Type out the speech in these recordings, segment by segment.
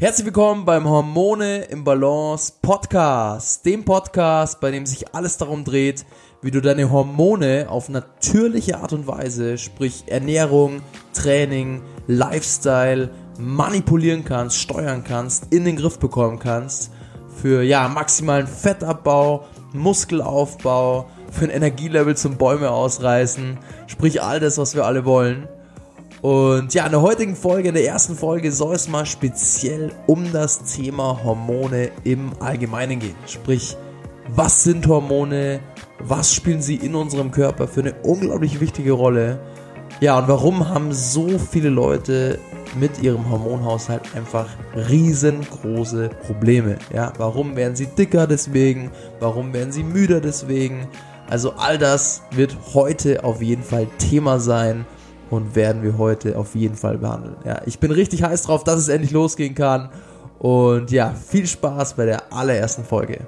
Herzlich willkommen beim Hormone im Balance Podcast, dem Podcast, bei dem sich alles darum dreht, wie du deine Hormone auf natürliche Art und Weise, sprich Ernährung, Training, Lifestyle, manipulieren kannst, steuern kannst, in den Griff bekommen kannst für ja maximalen Fettabbau, Muskelaufbau, für ein Energielevel zum Bäume ausreißen, sprich all das, was wir alle wollen. Und ja, in der heutigen Folge, in der ersten Folge, soll es mal speziell um das Thema Hormone im Allgemeinen gehen. Sprich, was sind Hormone? Was spielen sie in unserem Körper für eine unglaublich wichtige Rolle? Ja, und warum haben so viele Leute mit ihrem Hormonhaushalt einfach riesengroße Probleme? Ja, warum werden sie dicker deswegen? Warum werden sie müder deswegen? Also all das wird heute auf jeden Fall Thema sein und werden wir heute auf jeden Fall behandeln. Ja, ich bin richtig heiß drauf, dass es endlich losgehen kann. Und ja, viel Spaß bei der allerersten Folge.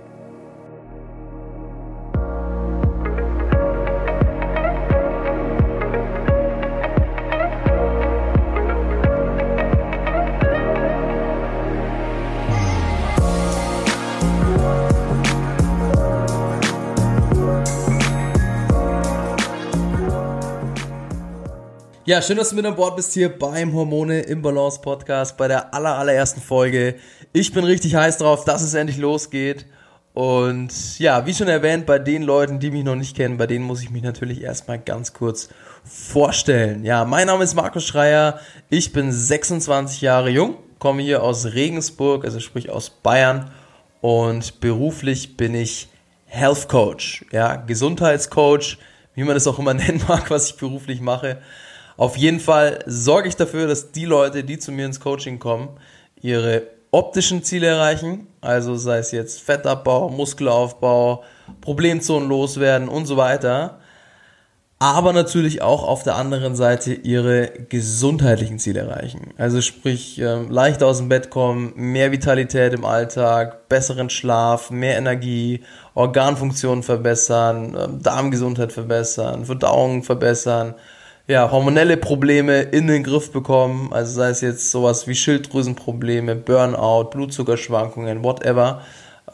Ja, schön, dass du mit an Bord bist hier beim Hormone im Balance Podcast bei der aller, allerersten Folge. Ich bin richtig heiß drauf, dass es endlich losgeht. Und ja, wie schon erwähnt, bei den Leuten, die mich noch nicht kennen, bei denen muss ich mich natürlich erstmal ganz kurz vorstellen. Ja, mein Name ist Markus Schreier. Ich bin 26 Jahre jung, komme hier aus Regensburg, also sprich aus Bayern. Und beruflich bin ich Health Coach, ja, Gesundheitscoach, wie man das auch immer nennen mag, was ich beruflich mache. Auf jeden Fall sorge ich dafür, dass die Leute, die zu mir ins Coaching kommen, ihre optischen Ziele erreichen, also sei es jetzt Fettabbau, Muskelaufbau, Problemzonen loswerden und so weiter, aber natürlich auch auf der anderen Seite ihre gesundheitlichen Ziele erreichen. Also sprich, ähm, leicht aus dem Bett kommen, mehr Vitalität im Alltag, besseren Schlaf, mehr Energie, Organfunktionen verbessern, ähm, Darmgesundheit verbessern, Verdauung verbessern, ja, hormonelle Probleme in den Griff bekommen, also sei es jetzt sowas wie Schilddrüsenprobleme, Burnout, Blutzuckerschwankungen, whatever,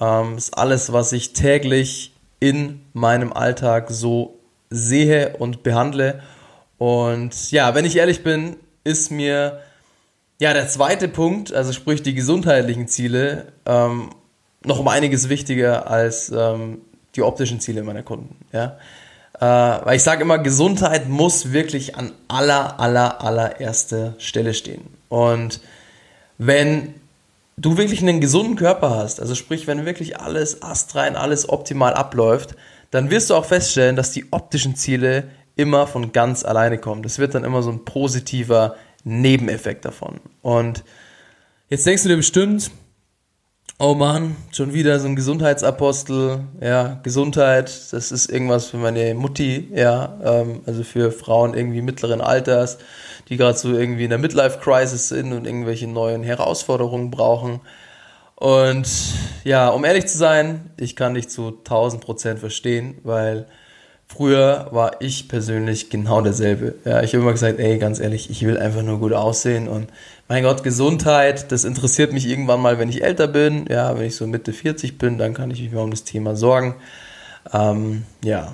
ähm, ist alles, was ich täglich in meinem Alltag so sehe und behandle. Und ja, wenn ich ehrlich bin, ist mir ja der zweite Punkt, also sprich die gesundheitlichen Ziele, ähm, noch um einiges wichtiger als ähm, die optischen Ziele meiner Kunden. Ja? Äh, weil ich sage immer, Gesundheit muss wirklich an aller, aller, allererster Stelle stehen. Und wenn du wirklich einen gesunden Körper hast, also sprich, wenn wirklich alles astrein, alles optimal abläuft, dann wirst du auch feststellen, dass die optischen Ziele immer von ganz alleine kommen. Das wird dann immer so ein positiver Nebeneffekt davon. Und jetzt denkst du dir bestimmt, Oh Mann, schon wieder so ein Gesundheitsapostel. Ja, Gesundheit, das ist irgendwas für meine Mutti, ja, ähm, also für Frauen irgendwie mittleren Alters, die gerade so irgendwie in der Midlife-Crisis sind und irgendwelche neuen Herausforderungen brauchen. Und ja, um ehrlich zu sein, ich kann dich zu 1000 Prozent verstehen, weil früher war ich persönlich genau derselbe. Ja, ich habe immer gesagt, ey, ganz ehrlich, ich will einfach nur gut aussehen und mein Gott, Gesundheit, das interessiert mich irgendwann mal, wenn ich älter bin. Ja, wenn ich so Mitte 40 bin, dann kann ich mich mal um das Thema sorgen. Ähm, ja.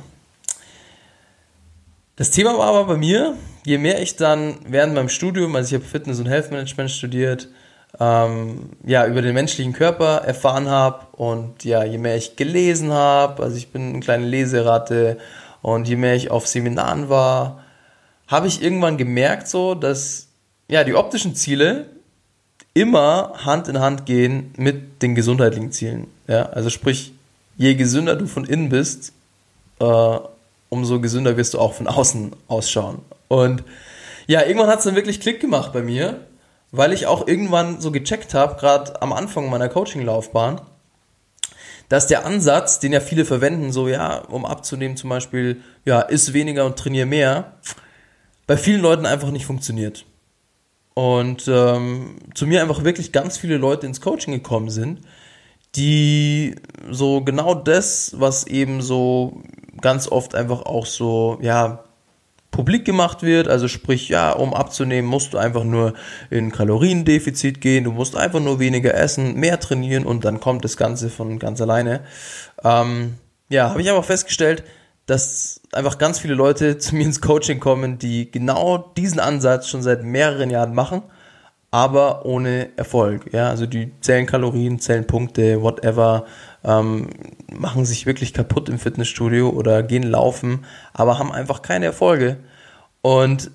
Das Thema war aber bei mir, je mehr ich dann während meinem Studium, also ich habe Fitness und Health Management studiert, ähm, ja, über den menschlichen Körper erfahren habe und ja, je mehr ich gelesen habe, also ich bin eine kleine Leseratte und je mehr ich auf Seminaren war, habe ich irgendwann gemerkt so, dass ja, die optischen Ziele immer Hand in Hand gehen mit den gesundheitlichen Zielen. Ja, also sprich, je gesünder du von innen bist, äh, umso gesünder wirst du auch von außen ausschauen. Und ja, irgendwann hat es dann wirklich Klick gemacht bei mir, weil ich auch irgendwann so gecheckt habe, gerade am Anfang meiner Coaching-Laufbahn, dass der Ansatz, den ja viele verwenden, so ja, um abzunehmen zum Beispiel, ja, isst weniger und trainiere mehr, bei vielen Leuten einfach nicht funktioniert. Und ähm, zu mir einfach wirklich ganz viele Leute ins Coaching gekommen sind, die so genau das, was eben so ganz oft einfach auch so, ja, publik gemacht wird. Also sprich, ja, um abzunehmen, musst du einfach nur in Kaloriendefizit gehen, du musst einfach nur weniger essen, mehr trainieren und dann kommt das Ganze von ganz alleine. Ähm, ja, habe ich aber festgestellt, dass einfach ganz viele Leute zu mir ins Coaching kommen, die genau diesen Ansatz schon seit mehreren Jahren machen, aber ohne Erfolg. Ja, also die zählen Kalorien, zählen Punkte, whatever, ähm, machen sich wirklich kaputt im Fitnessstudio oder gehen laufen, aber haben einfach keine Erfolge. Und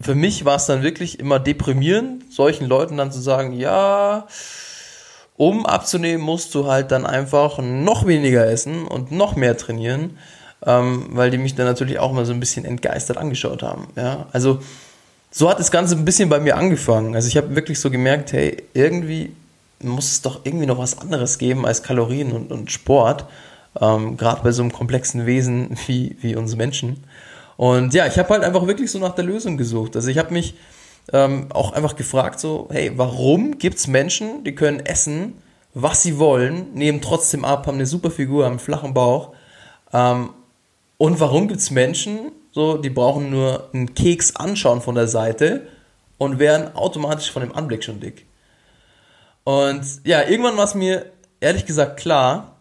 für mich war es dann wirklich immer deprimierend, solchen Leuten dann zu sagen, ja, um abzunehmen, musst du halt dann einfach noch weniger essen und noch mehr trainieren, ähm, weil die mich dann natürlich auch mal so ein bisschen entgeistert angeschaut haben. Ja? Also so hat das Ganze ein bisschen bei mir angefangen. Also ich habe wirklich so gemerkt, hey, irgendwie muss es doch irgendwie noch was anderes geben als Kalorien und, und Sport. Ähm, Gerade bei so einem komplexen Wesen wie, wie uns Menschen. Und ja, ich habe halt einfach wirklich so nach der Lösung gesucht. Also ich habe mich ähm, auch einfach gefragt, so, hey, warum gibt es Menschen, die können essen, was sie wollen, nehmen trotzdem ab, haben eine super Figur, haben einen flachen Bauch. Ähm, und warum gibt es Menschen, so, die brauchen nur einen Keks anschauen von der Seite und werden automatisch von dem Anblick schon dick. Und ja, irgendwann war es mir ehrlich gesagt klar,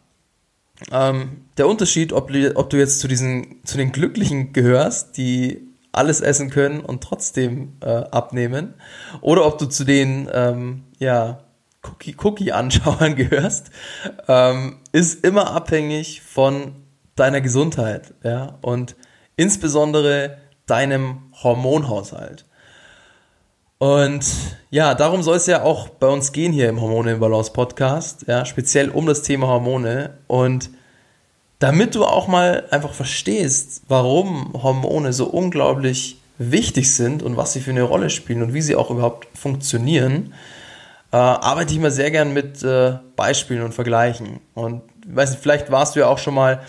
ähm, der Unterschied, ob, ob du jetzt zu diesen, zu den Glücklichen gehörst, die alles essen können und trotzdem äh, abnehmen, oder ob du zu den, ähm, ja, Cookie-Anschauern gehörst, ähm, ist immer abhängig von deiner Gesundheit, ja, und insbesondere deinem Hormonhaushalt. Und ja, darum soll es ja auch bei uns gehen hier im Hormone im Balance Podcast, ja, speziell um das Thema Hormone und damit du auch mal einfach verstehst, warum Hormone so unglaublich wichtig sind und was sie für eine Rolle spielen und wie sie auch überhaupt funktionieren, äh, arbeite ich immer sehr gern mit äh, Beispielen und Vergleichen. Und weiß nicht, vielleicht warst du ja auch schon mal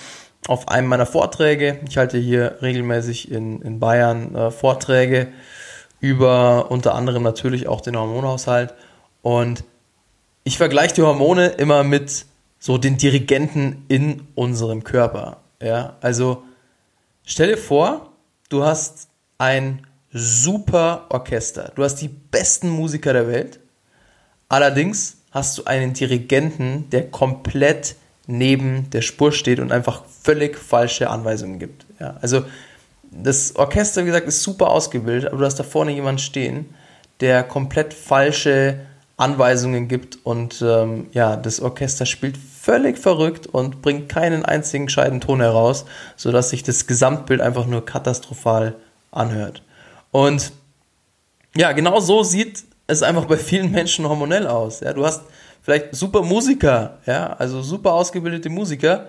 auf einem meiner Vorträge. Ich halte hier regelmäßig in, in Bayern äh, Vorträge über unter anderem natürlich auch den Hormonhaushalt. Und ich vergleiche die Hormone immer mit so den Dirigenten in unserem Körper. Ja, also stell dir vor, du hast ein super Orchester. Du hast die besten Musiker der Welt. Allerdings hast du einen Dirigenten, der komplett neben der Spur steht und einfach völlig falsche Anweisungen gibt. Ja, also das Orchester, wie gesagt, ist super ausgebildet, aber du hast da vorne jemanden stehen, der komplett falsche Anweisungen gibt und ähm, ja, das Orchester spielt völlig verrückt und bringt keinen einzigen gescheiten Ton heraus, sodass sich das Gesamtbild einfach nur katastrophal anhört. Und ja, genau so sieht es einfach bei vielen Menschen hormonell aus. Ja, du hast vielleicht super Musiker, ja, also super ausgebildete Musiker,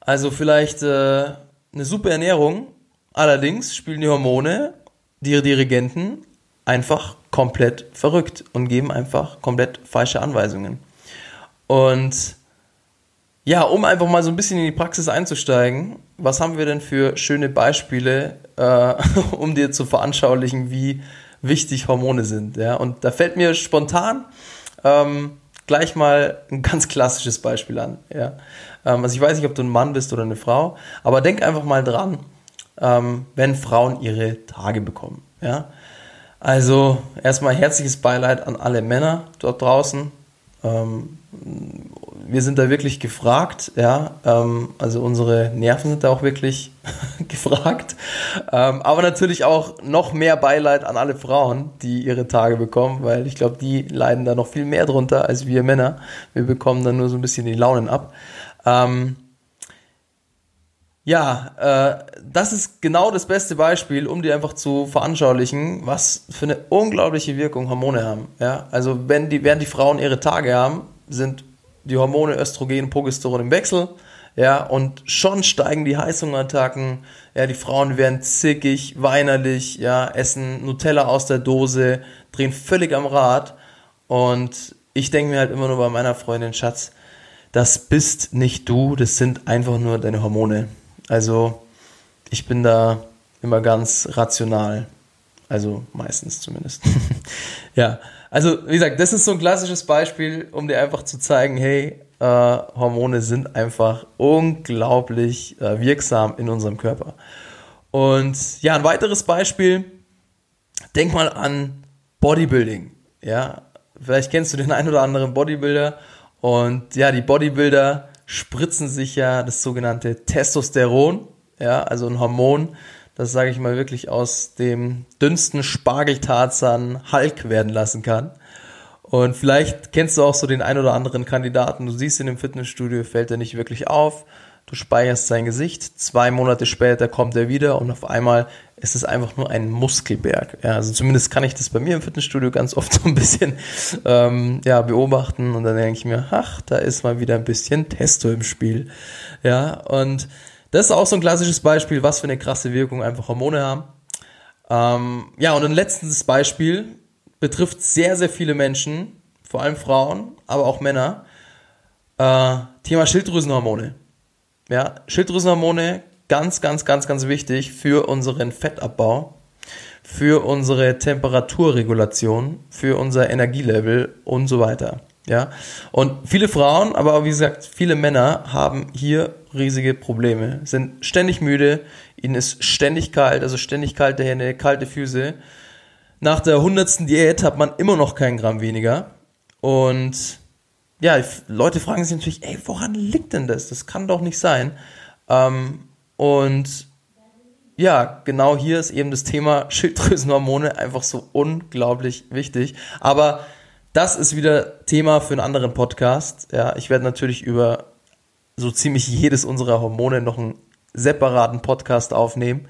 also vielleicht äh, eine super Ernährung, Allerdings spielen die Hormone, die Dirigenten, einfach komplett verrückt und geben einfach komplett falsche Anweisungen. Und ja, um einfach mal so ein bisschen in die Praxis einzusteigen, was haben wir denn für schöne Beispiele, äh, um dir zu veranschaulichen, wie wichtig Hormone sind? Ja? Und da fällt mir spontan ähm, gleich mal ein ganz klassisches Beispiel an. Ja? Ähm, also ich weiß nicht, ob du ein Mann bist oder eine Frau, aber denk einfach mal dran, ähm, wenn Frauen ihre Tage bekommen. Ja? Also erstmal herzliches Beileid an alle Männer dort draußen. Ähm, wir sind da wirklich gefragt, ja. Ähm, also unsere Nerven sind da auch wirklich gefragt. Ähm, aber natürlich auch noch mehr Beileid an alle Frauen, die ihre Tage bekommen, weil ich glaube, die leiden da noch viel mehr drunter als wir Männer. Wir bekommen dann nur so ein bisschen die Launen ab. Ähm, ja, äh, das ist genau das beste Beispiel, um dir einfach zu veranschaulichen, was für eine unglaubliche Wirkung Hormone haben. Ja? Also wenn die, während die Frauen ihre Tage haben, sind die Hormone Östrogen, Progesteron im Wechsel. Ja, und schon steigen die Heißhungerattacken. Ja, die Frauen werden zickig, weinerlich, ja, essen Nutella aus der Dose, drehen völlig am Rad. Und ich denke mir halt immer nur bei meiner Freundin, Schatz, das bist nicht du, das sind einfach nur deine Hormone. Also ich bin da immer ganz rational. Also meistens zumindest. ja, also wie gesagt, das ist so ein klassisches Beispiel, um dir einfach zu zeigen, hey, äh, Hormone sind einfach unglaublich äh, wirksam in unserem Körper. Und ja, ein weiteres Beispiel, denk mal an Bodybuilding. Ja, vielleicht kennst du den einen oder anderen Bodybuilder und ja, die Bodybuilder spritzen sich ja das sogenannte Testosteron, ja, also ein Hormon, das sage ich mal wirklich aus dem dünnsten Spargeltarzan Hulk werden lassen kann. Und vielleicht kennst du auch so den ein oder anderen Kandidaten. Du siehst ihn im Fitnessstudio, fällt er nicht wirklich auf. Du speicherst sein Gesicht. Zwei Monate später kommt er wieder und auf einmal ist es einfach nur ein Muskelberg. Ja, also zumindest kann ich das bei mir im Fitnessstudio ganz oft so ein bisschen ähm, ja, beobachten und dann denke ich mir, ach, da ist mal wieder ein bisschen Testo im Spiel. Ja, und das ist auch so ein klassisches Beispiel, was für eine krasse Wirkung einfach Hormone haben. Ähm, ja, und ein letztes Beispiel betrifft sehr, sehr viele Menschen, vor allem Frauen, aber auch Männer. Äh, Thema Schilddrüsenhormone. Ja, Schilddrüsenhormone, ganz, ganz, ganz, ganz wichtig für unseren Fettabbau, für unsere Temperaturregulation, für unser Energielevel und so weiter. Ja, und viele Frauen, aber auch wie gesagt, viele Männer haben hier riesige Probleme, sind ständig müde, ihnen ist ständig kalt, also ständig kalte Hände, kalte Füße. Nach der hundertsten Diät hat man immer noch kein Gramm weniger. Und ja, Leute fragen sich natürlich, ey, woran liegt denn das? Das kann doch nicht sein. Ähm, und ja, genau hier ist eben das Thema Schilddrüsenhormone einfach so unglaublich wichtig. Aber das ist wieder Thema für einen anderen Podcast. Ja, ich werde natürlich über so ziemlich jedes unserer Hormone noch einen separaten Podcast aufnehmen.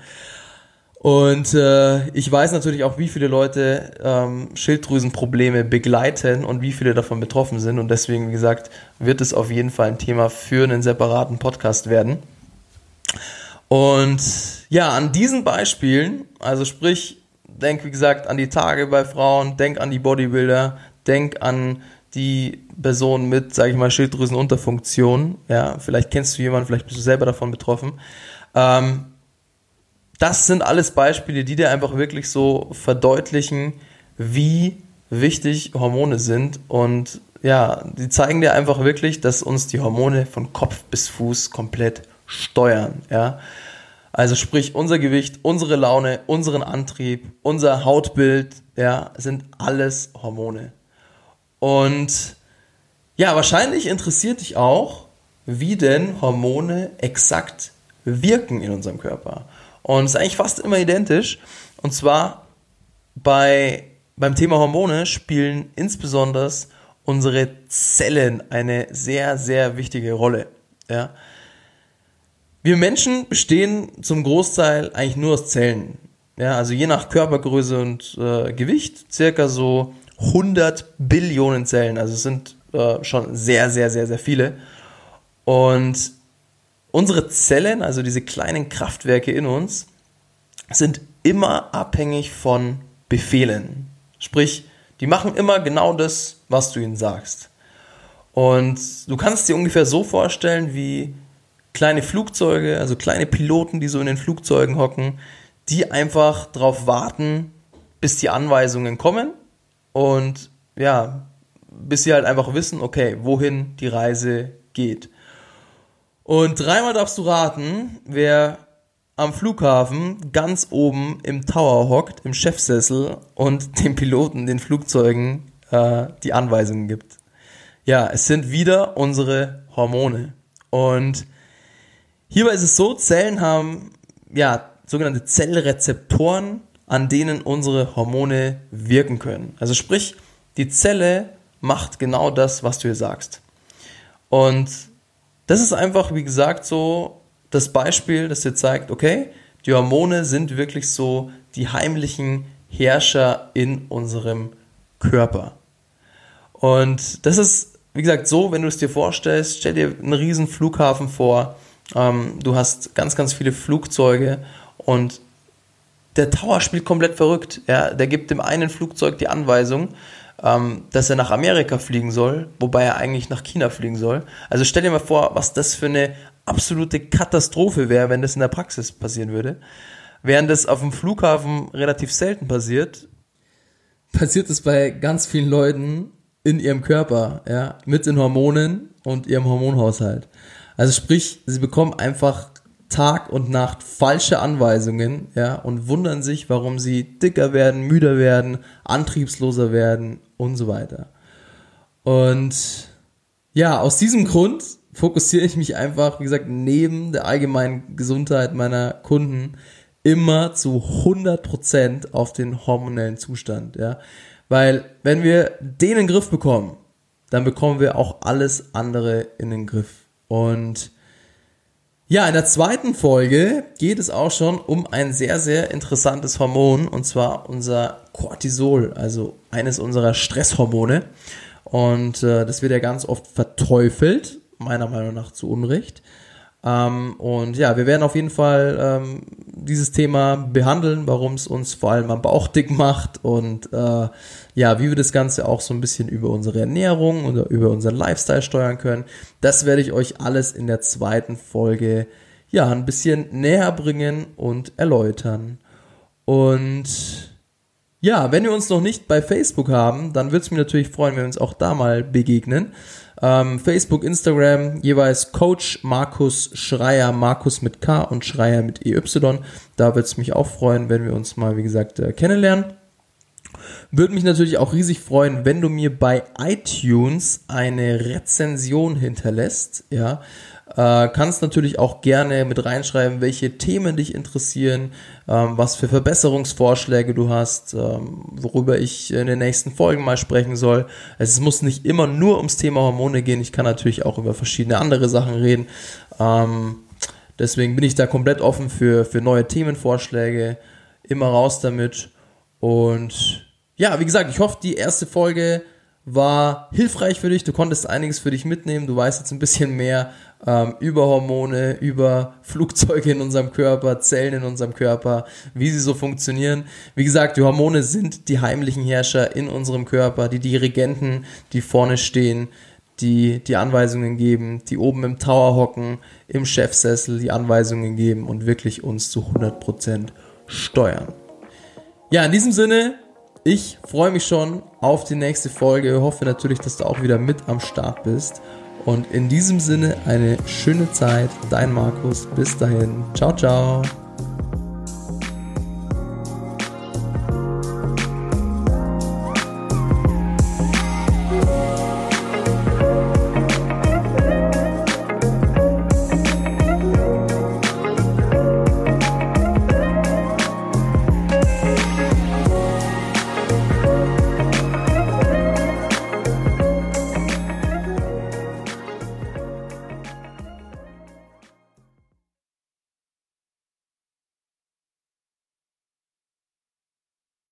Und äh, ich weiß natürlich auch, wie viele Leute ähm, Schilddrüsenprobleme begleiten und wie viele davon betroffen sind. Und deswegen, wie gesagt, wird es auf jeden Fall ein Thema für einen separaten Podcast werden. Und ja, an diesen Beispielen, also sprich, denk wie gesagt an die Tage bei Frauen, denk an die Bodybuilder, denk an die Person mit, sage ich mal, Schilddrüsenunterfunktion. Ja, vielleicht kennst du jemanden, vielleicht bist du selber davon betroffen. Ähm, das sind alles Beispiele, die dir einfach wirklich so verdeutlichen, wie wichtig Hormone sind. Und ja, die zeigen dir einfach wirklich, dass uns die Hormone von Kopf bis Fuß komplett steuern. Ja. Also sprich, unser Gewicht, unsere Laune, unseren Antrieb, unser Hautbild, ja, sind alles Hormone. Und ja, wahrscheinlich interessiert dich auch, wie denn Hormone exakt wirken in unserem Körper. Und es ist eigentlich fast immer identisch. Und zwar bei, beim Thema Hormone spielen insbesondere unsere Zellen eine sehr, sehr wichtige Rolle. Ja. Wir Menschen bestehen zum Großteil eigentlich nur aus Zellen. Ja, also je nach Körpergröße und äh, Gewicht circa so 100 Billionen Zellen. Also es sind äh, schon sehr, sehr, sehr, sehr viele. Und unsere Zellen, also diese kleinen Kraftwerke in uns, sind immer abhängig von Befehlen. Sprich, die machen immer genau das, was du ihnen sagst. Und du kannst dir ungefähr so vorstellen wie kleine Flugzeuge, also kleine Piloten, die so in den Flugzeugen hocken, die einfach darauf warten, bis die Anweisungen kommen und ja, bis sie halt einfach wissen, okay, wohin die Reise geht. Und dreimal darfst du raten, wer am Flughafen ganz oben im Tower hockt, im Chefsessel und den Piloten, den Flugzeugen äh, die Anweisungen gibt. Ja, es sind wieder unsere Hormone. Und hierbei ist es so, Zellen haben ja sogenannte Zellrezeptoren, an denen unsere Hormone wirken können. Also sprich, die Zelle macht genau das, was du ihr sagst. Und das ist einfach, wie gesagt, so das Beispiel, das dir zeigt, okay, die Hormone sind wirklich so die heimlichen Herrscher in unserem Körper. Und das ist, wie gesagt, so, wenn du es dir vorstellst, stell dir einen riesen Flughafen vor, ähm, du hast ganz, ganz viele Flugzeuge und der Tower spielt komplett verrückt. Ja, der gibt dem einen Flugzeug die Anweisung, dass er nach Amerika fliegen soll, wobei er eigentlich nach China fliegen soll. Also stell dir mal vor, was das für eine absolute Katastrophe wäre, wenn das in der Praxis passieren würde. Während das auf dem Flughafen relativ selten passiert, passiert es bei ganz vielen Leuten in ihrem Körper, ja, mit den Hormonen und ihrem Hormonhaushalt. Also sprich, sie bekommen einfach Tag und Nacht falsche Anweisungen, ja, und wundern sich, warum sie dicker werden, müder werden, antriebsloser werden und so weiter. Und ja, aus diesem Grund fokussiere ich mich einfach, wie gesagt, neben der allgemeinen Gesundheit meiner Kunden immer zu 100% auf den hormonellen Zustand, ja. Weil wenn wir den in den Griff bekommen, dann bekommen wir auch alles andere in den Griff. Und ja, in der zweiten Folge geht es auch schon um ein sehr, sehr interessantes Hormon und zwar unser Cortisol, also eines unserer Stresshormone. Und äh, das wird ja ganz oft verteufelt, meiner Meinung nach zu Unrecht. Ähm, und ja, wir werden auf jeden Fall ähm, dieses Thema behandeln, warum es uns vor allem am Bauch dick macht und äh, ja, wie wir das Ganze auch so ein bisschen über unsere Ernährung oder über unseren Lifestyle steuern können. Das werde ich euch alles in der zweiten Folge ja ein bisschen näher bringen und erläutern. Und ja, wenn wir uns noch nicht bei Facebook haben, dann würde es mich natürlich freuen, wenn wir uns auch da mal begegnen. Ähm, Facebook, Instagram, jeweils Coach Markus Schreier, Markus mit K und Schreier mit EY. Da würde es mich auch freuen, wenn wir uns mal, wie gesagt, äh, kennenlernen. Würde mich natürlich auch riesig freuen, wenn du mir bei iTunes eine Rezension hinterlässt. Ja, äh, kannst natürlich auch gerne mit reinschreiben, welche Themen dich interessieren, ähm, was für Verbesserungsvorschläge du hast, ähm, worüber ich in den nächsten Folgen mal sprechen soll. Es muss nicht immer nur ums Thema Hormone gehen. Ich kann natürlich auch über verschiedene andere Sachen reden. Ähm, deswegen bin ich da komplett offen für, für neue Themenvorschläge. Immer raus damit. Und ja, wie gesagt, ich hoffe, die erste Folge war hilfreich für dich. Du konntest einiges für dich mitnehmen. Du weißt jetzt ein bisschen mehr ähm, über Hormone, über Flugzeuge in unserem Körper, Zellen in unserem Körper, wie sie so funktionieren. Wie gesagt, die Hormone sind die heimlichen Herrscher in unserem Körper, die Dirigenten, die vorne stehen, die die Anweisungen geben, die oben im Tower hocken, im Chefsessel die Anweisungen geben und wirklich uns zu 100% steuern. Ja, in diesem Sinne, ich freue mich schon auf die nächste Folge. Hoffe natürlich, dass du auch wieder mit am Start bist. Und in diesem Sinne eine schöne Zeit. Dein Markus. Bis dahin. Ciao, ciao.